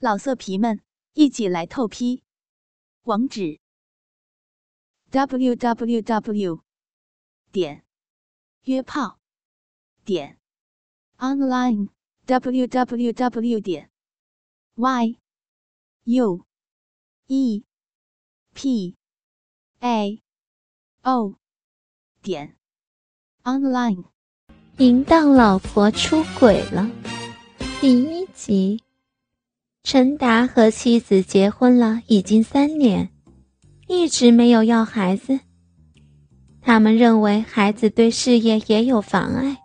老色皮们，一起来透批！网址：w w w 点约炮点 online w w w 点 y u e p a o 点 online。淫荡老婆出轨了，第一集。陈达和妻子结婚了已经三年，一直没有要孩子。他们认为孩子对事业也有妨碍。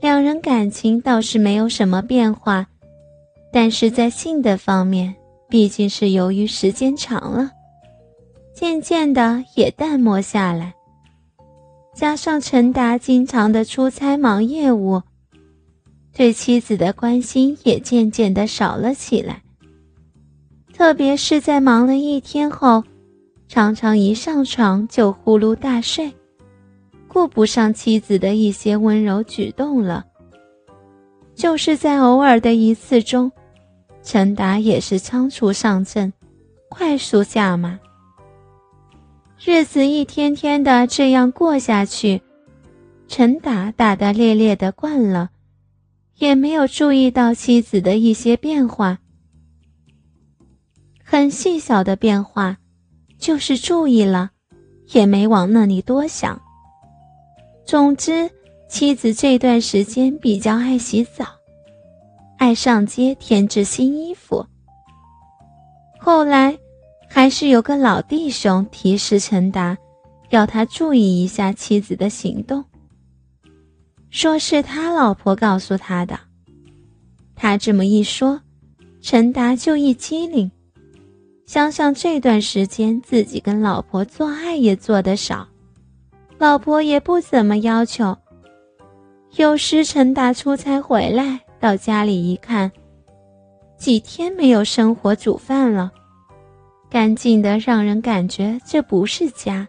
两人感情倒是没有什么变化，但是在性的方面，毕竟是由于时间长了，渐渐的也淡漠下来。加上陈达经常的出差忙业务。对妻子的关心也渐渐的少了起来，特别是在忙了一天后，常常一上床就呼噜大睡，顾不上妻子的一些温柔举动了。就是在偶尔的一次中，陈达也是仓促上阵，快速下马。日子一天天的这样过下去，陈达大大咧咧的惯了。也没有注意到妻子的一些变化，很细小的变化，就是注意了，也没往那里多想。总之，妻子这段时间比较爱洗澡，爱上街添置新衣服。后来，还是有个老弟兄提示陈达，要他注意一下妻子的行动。说是他老婆告诉他的。他这么一说，陈达就一机灵，想想这段时间自己跟老婆做爱也做得少，老婆也不怎么要求。有时陈达出差回来到家里一看，几天没有生火煮饭了，干净的让人感觉这不是家。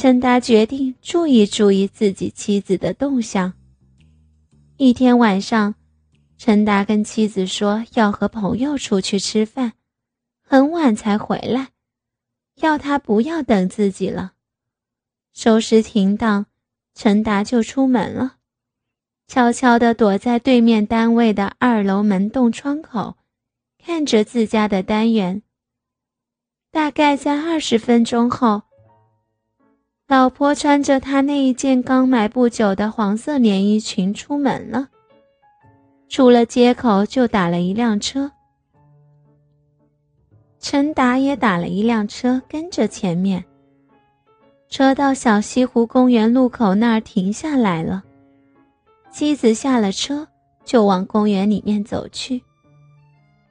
陈达决定注意注意自己妻子的动向。一天晚上，陈达跟妻子说要和朋友出去吃饭，很晚才回来，要他不要等自己了。收拾停当，陈达就出门了，悄悄地躲在对面单位的二楼门洞窗口，看着自家的单元。大概在二十分钟后。老婆穿着她那一件刚买不久的黄色连衣裙出门了。出了街口就打了一辆车，陈达也打了一辆车跟着前面。车到小西湖公园路口那儿停下来了，妻子下了车就往公园里面走去。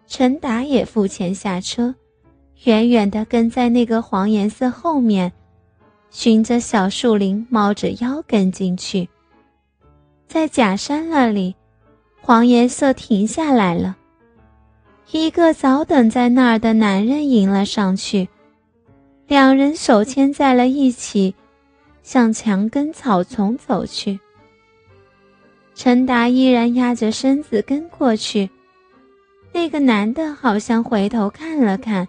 陈达也付钱下车，远远的跟在那个黄颜色后面。循着小树林，猫着腰跟进去。在假山那里，黄颜色停下来了。一个早等在那儿的男人迎了上去，两人手牵在了一起，向墙根草丛走去。陈达依然压着身子跟过去，那个男的好像回头看了看。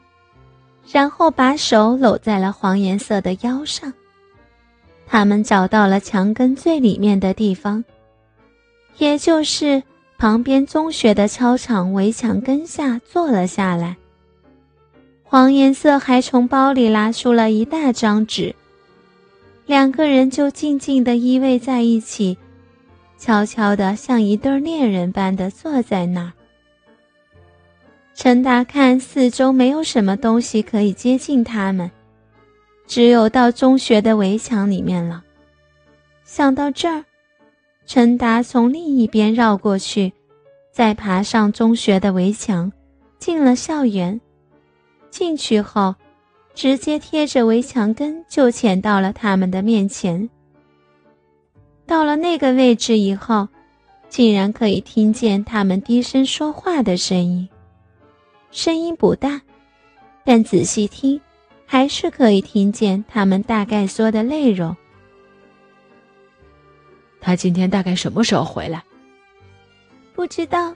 然后把手搂在了黄颜色的腰上。他们找到了墙根最里面的地方，也就是旁边中学的操场围墙根下坐了下来。黄颜色还从包里拿出了一大张纸，两个人就静静地依偎在一起，悄悄地像一对恋人般的坐在那儿。陈达看四周没有什么东西可以接近他们，只有到中学的围墙里面了。想到这儿，陈达从另一边绕过去，再爬上中学的围墙，进了校园。进去后，直接贴着围墙根就潜到了他们的面前。到了那个位置以后，竟然可以听见他们低声说话的声音。声音不大，但仔细听，还是可以听见他们大概说的内容。他今天大概什么时候回来？不知道。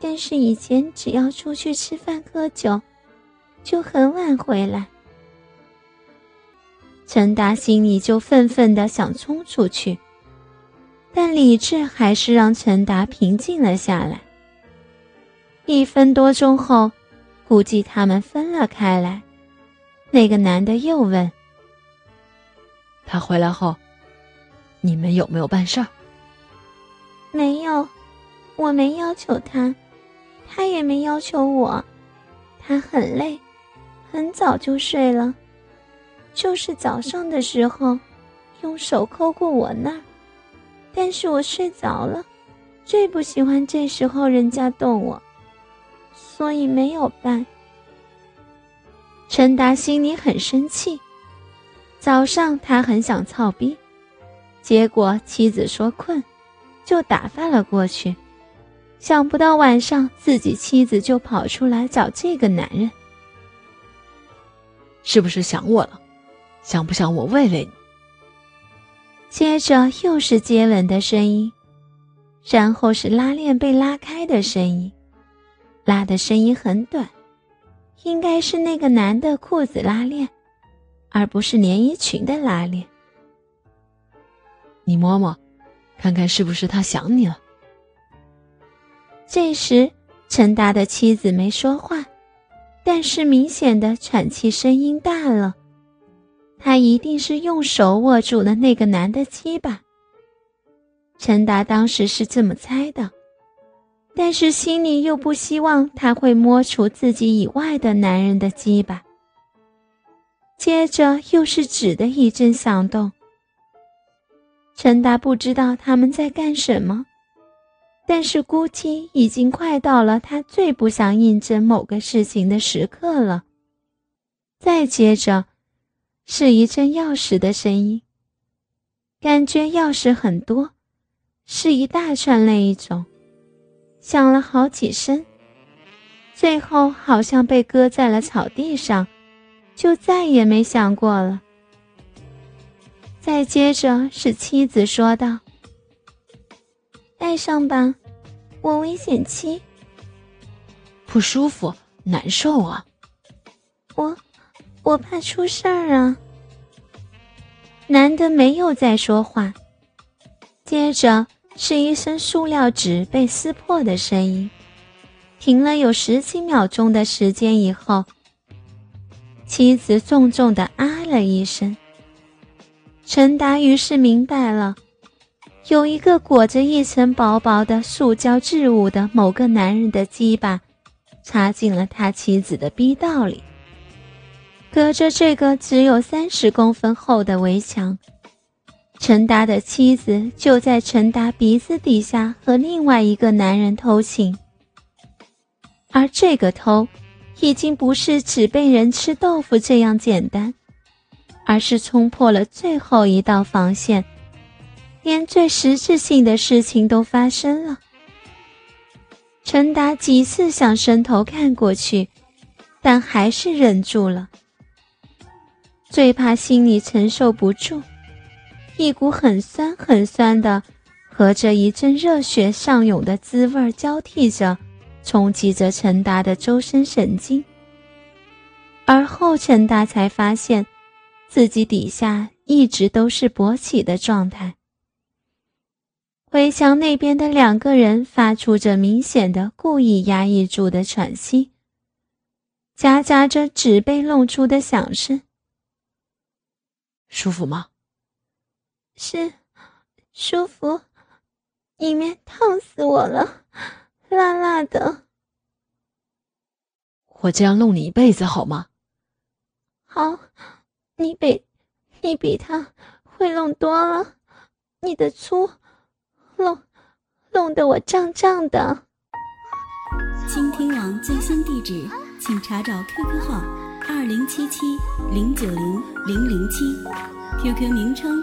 但是以前只要出去吃饭喝酒，就很晚回来。陈达心里就愤愤的想冲出去，但理智还是让陈达平静了下来。一分多钟后，估计他们分了开来。那个男的又问：“他回来后，你们有没有办事儿？”“没有，我没要求他。”他也没要求我，他很累，很早就睡了，就是早上的时候，用手抠过我那儿，但是我睡着了，最不喜欢这时候人家动我，所以没有办。陈达心里很生气，早上他很想操逼，结果妻子说困，就打发了过去。想不到晚上自己妻子就跑出来找这个男人，是不是想我了？想不想我喂喂你？接着又是接吻的声音，然后是拉链被拉开的声音，拉的声音很短，应该是那个男的裤子拉链，而不是连衣裙的拉链。你摸摸，看看是不是他想你了。这时，陈达的妻子没说话，但是明显的喘气声音大了。他一定是用手握住了那个男的鸡巴。陈达当时是这么猜的，但是心里又不希望他会摸出自己以外的男人的鸡巴。接着又是纸的一阵响动。陈达不知道他们在干什么。但是估计已经快到了他最不想印证某个事情的时刻了。再接着，是一阵钥匙的声音，感觉钥匙很多，是一大串那一种，响了好几声，最后好像被搁在了草地上，就再也没响过了。再接着是妻子说道。带上吧，我危险期。不舒服，难受啊。我，我怕出事儿啊。男的没有再说话，接着是一声塑料纸被撕破的声音，停了有十几秒钟的时间以后，妻子重重的啊了一声。陈达于是明白了。有一个裹着一层薄薄的塑胶质物的某个男人的鸡巴，插进了他妻子的逼道里。隔着这个只有三十公分厚的围墙，陈达的妻子就在陈达鼻子底下和另外一个男人偷情。而这个偷，已经不是只被人吃豆腐这样简单，而是冲破了最后一道防线。连最实质性的事情都发生了。陈达几次想伸头看过去，但还是忍住了。最怕心里承受不住，一股很酸很酸的，和着一阵热血上涌的滋味交替着，冲击着陈达的周身神经。而后陈达才发现，自己底下一直都是勃起的状态。围墙那边的两个人发出着明显的故意压抑住的喘息，夹杂着纸被弄出的响声。舒服吗？是，舒服，里面烫死我了，辣辣的。我这样弄你一辈子好吗？好，你比，你比他会弄多了，你的粗。弄，弄得我胀胀的。倾听网最新地址，请查找 QQ 号二零七七零九零零零七，QQ 名称